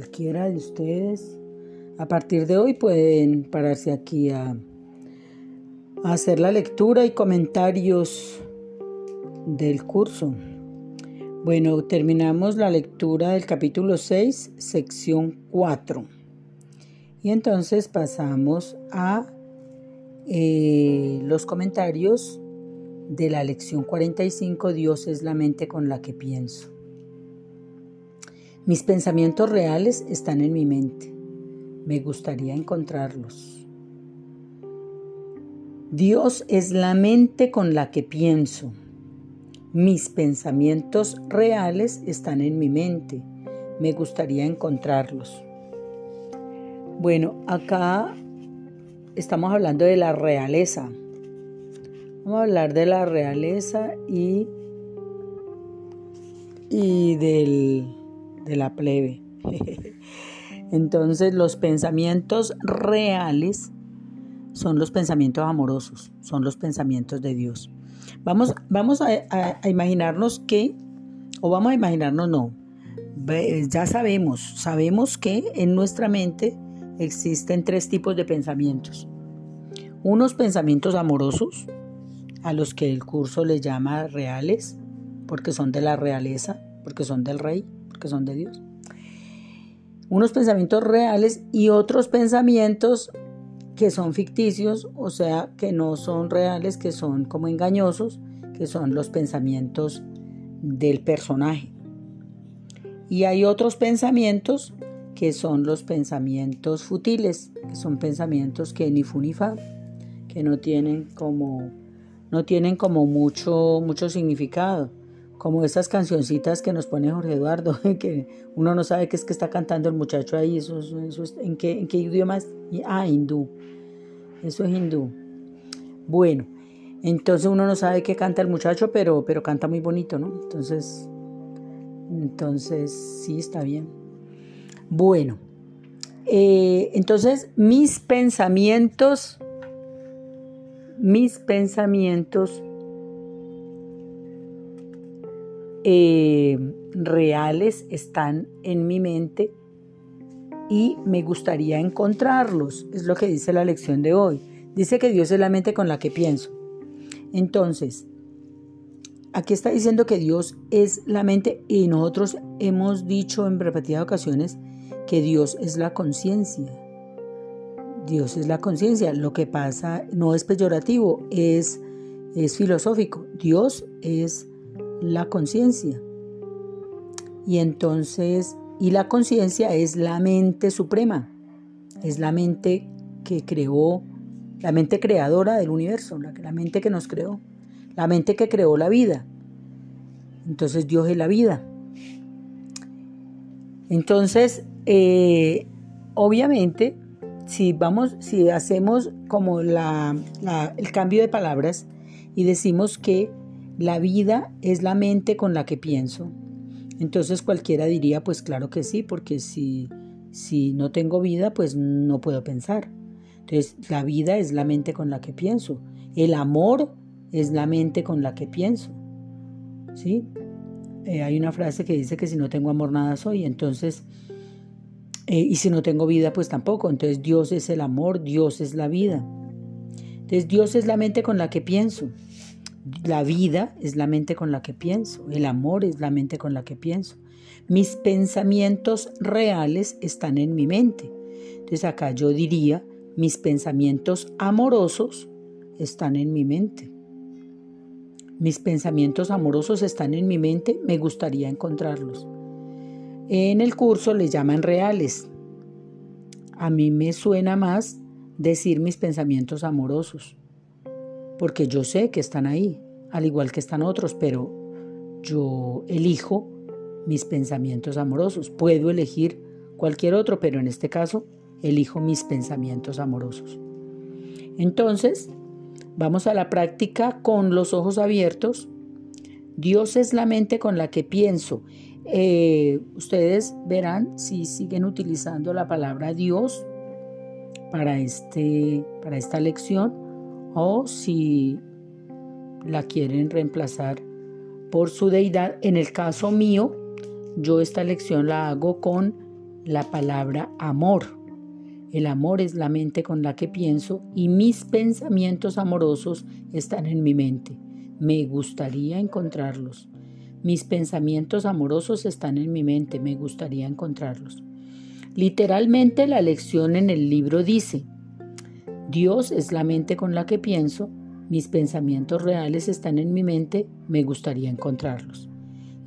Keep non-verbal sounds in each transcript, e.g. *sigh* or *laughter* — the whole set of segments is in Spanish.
Cualquiera de ustedes a partir de hoy pueden pararse aquí a, a hacer la lectura y comentarios del curso. Bueno, terminamos la lectura del capítulo 6, sección 4. Y entonces pasamos a eh, los comentarios de la lección 45, Dios es la mente con la que pienso. Mis pensamientos reales están en mi mente. Me gustaría encontrarlos. Dios es la mente con la que pienso. Mis pensamientos reales están en mi mente. Me gustaría encontrarlos. Bueno, acá estamos hablando de la realeza. Vamos a hablar de la realeza y, y del, de la plebe. *laughs* Entonces los pensamientos reales son los pensamientos amorosos, son los pensamientos de Dios. Vamos, vamos a, imaginarnos que, o vamos a imaginarnos no, ya sabemos, sabemos que en nuestra mente existen tres tipos de pensamientos. Unos pensamientos amorosos, a los que el curso le llama reales, porque son de la realeza, porque son del rey, porque son de Dios. Unos pensamientos reales y otros pensamientos que son ficticios, o sea, que no son reales, que son como engañosos, que son los pensamientos del personaje. Y hay otros pensamientos que son los pensamientos futiles, que son pensamientos que ni fu ni fa, que no tienen como no tienen como mucho, mucho significado. Como esas cancioncitas que nos pone Jorge Eduardo, *laughs* que uno no sabe qué es que está cantando el muchacho ahí, eso, ¿en, qué, ¿en qué idioma es? Ah, hindú. Eso es hindú. Bueno, entonces uno no sabe qué canta el muchacho, pero, pero canta muy bonito, ¿no? Entonces, entonces sí, está bien. Bueno, eh, entonces mis pensamientos mis pensamientos eh, reales están en mi mente y me gustaría encontrarlos. Es lo que dice la lección de hoy. Dice que Dios es la mente con la que pienso. Entonces, aquí está diciendo que Dios es la mente y nosotros hemos dicho en repetidas ocasiones que Dios es la conciencia. Dios es la conciencia. Lo que pasa no es peyorativo, es, es filosófico. Dios es la conciencia. Y entonces, y la conciencia es la mente suprema, es la mente que creó, la mente creadora del universo, la, mente que nos creó, la mente que creó la vida. Entonces Dios es la vida. Entonces, eh, obviamente, si vamos, si hacemos como la, el cambio de palabras y decimos que la vida es la mente con la que pienso, entonces cualquiera diría, pues claro que sí, porque si, si no tengo vida, pues no puedo pensar. Entonces, la vida es la mente con la que pienso. El amor es la mente con la que pienso. ¿Sí? Eh, hay una frase que dice que si no tengo amor, nada soy. Entonces, eh, y si no tengo vida, pues tampoco. Entonces Dios es el amor, Dios es la vida. Entonces Dios es la mente con la que pienso. La vida es la mente con la que pienso. El amor es la mente con la que pienso. Mis pensamientos reales están en mi mente. Entonces acá yo diría, mis pensamientos amorosos están en mi mente. Mis pensamientos amorosos están en mi mente, me gustaría encontrarlos. En el curso le llaman reales. A mí me suena más decir mis pensamientos amorosos, porque yo sé que están ahí, al igual que están otros, pero yo elijo mis pensamientos amorosos. Puedo elegir cualquier otro, pero en este caso elijo mis pensamientos amorosos. Entonces, vamos a la práctica con los ojos abiertos. Dios es la mente con la que pienso eh, ustedes verán si siguen utilizando la palabra Dios para, este, para esta lección o si la quieren reemplazar por su deidad. En el caso mío, yo esta lección la hago con la palabra amor. El amor es la mente con la que pienso y mis pensamientos amorosos están en mi mente. Me gustaría encontrarlos. Mis pensamientos amorosos están en mi mente, me gustaría encontrarlos. Literalmente la lección en el libro dice, Dios es la mente con la que pienso, mis pensamientos reales están en mi mente, me gustaría encontrarlos.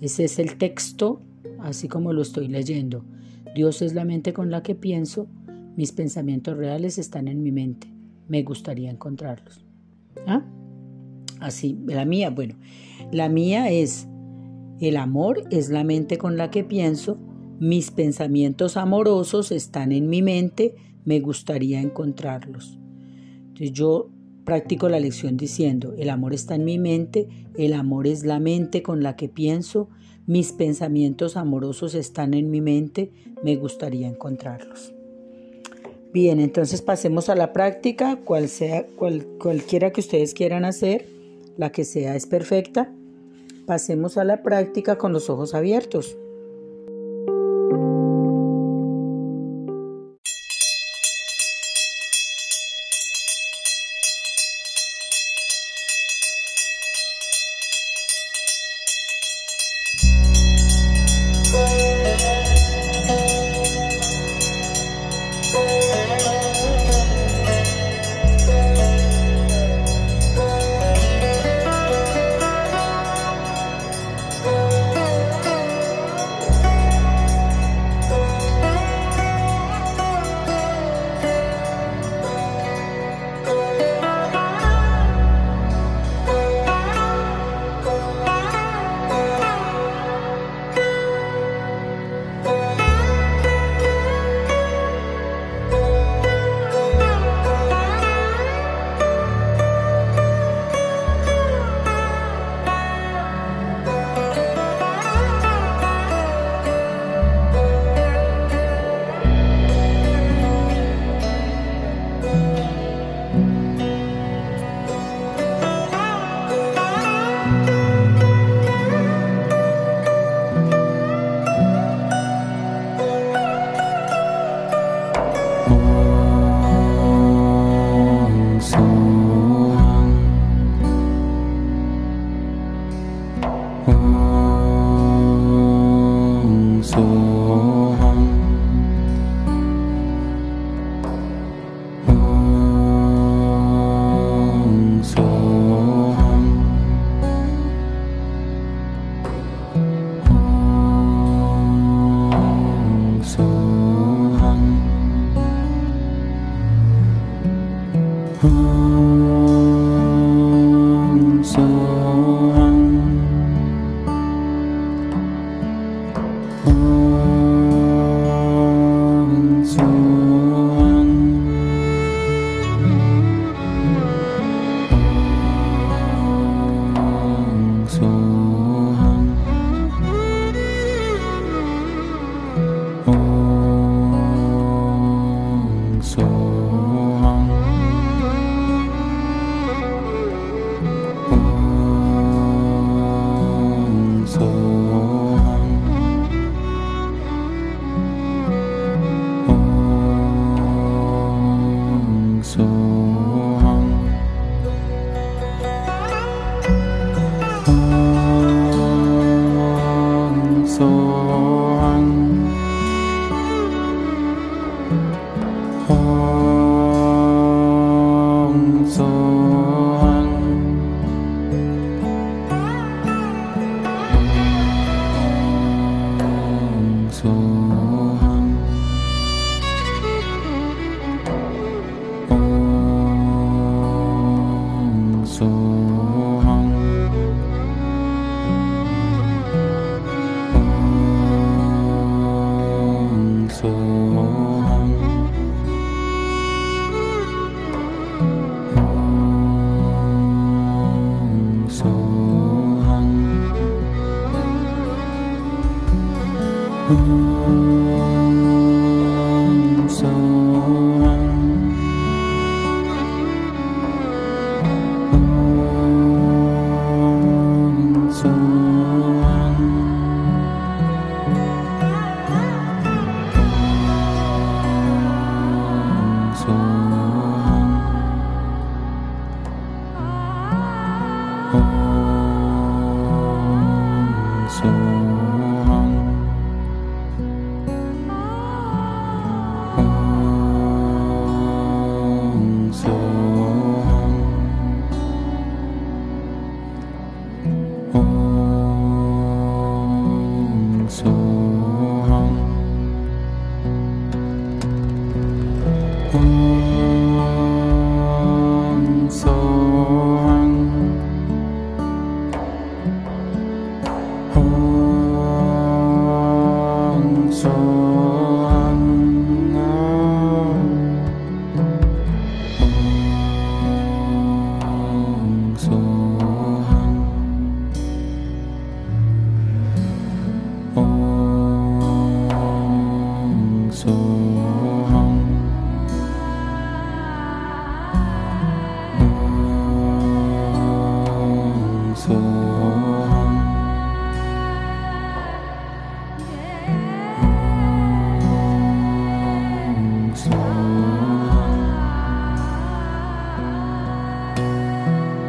Ese es el texto, así como lo estoy leyendo. Dios es la mente con la que pienso, mis pensamientos reales están en mi mente, me gustaría encontrarlos. ¿Ah? Así, la mía, bueno, la mía es, el amor es la mente con la que pienso, mis pensamientos amorosos están en mi mente, me gustaría encontrarlos. Entonces yo practico la lección diciendo, el amor está en mi mente, el amor es la mente con la que pienso, mis pensamientos amorosos están en mi mente, me gustaría encontrarlos. Bien, entonces pasemos a la práctica, cual sea, cualquiera que ustedes quieran hacer la que sea es perfecta. Pasemos a la práctica con los ojos abiertos.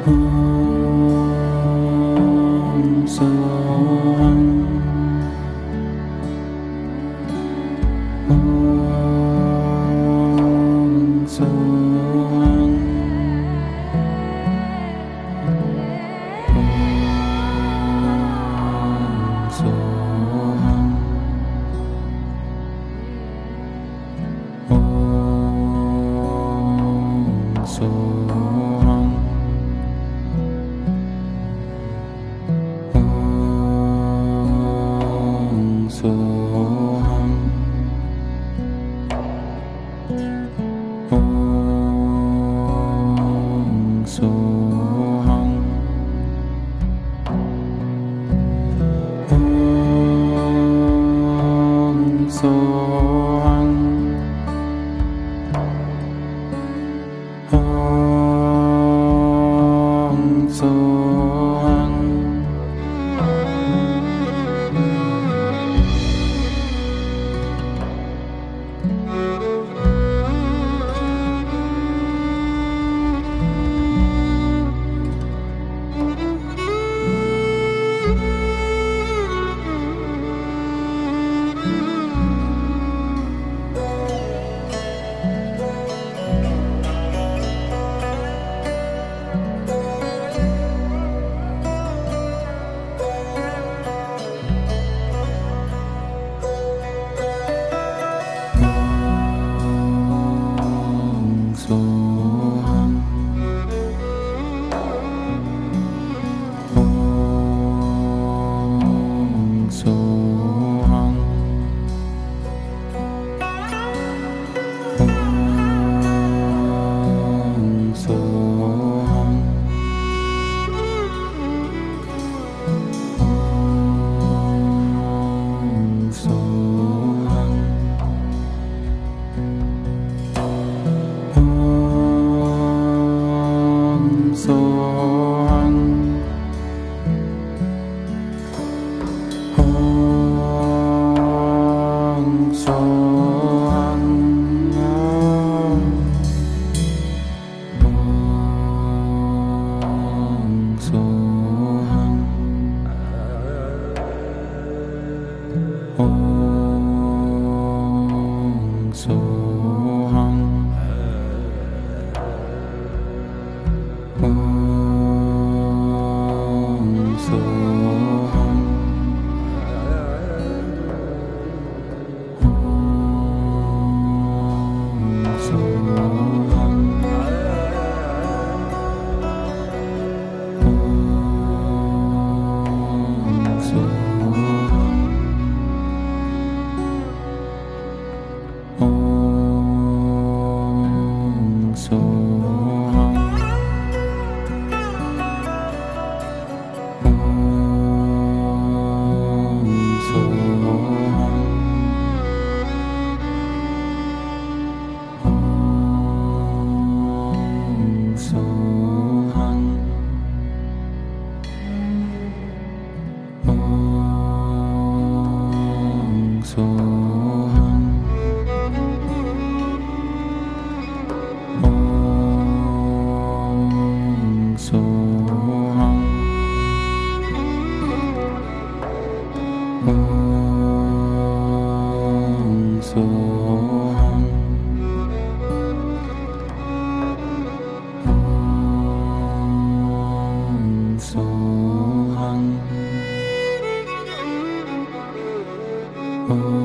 Ooh. soul. corazón. Oh.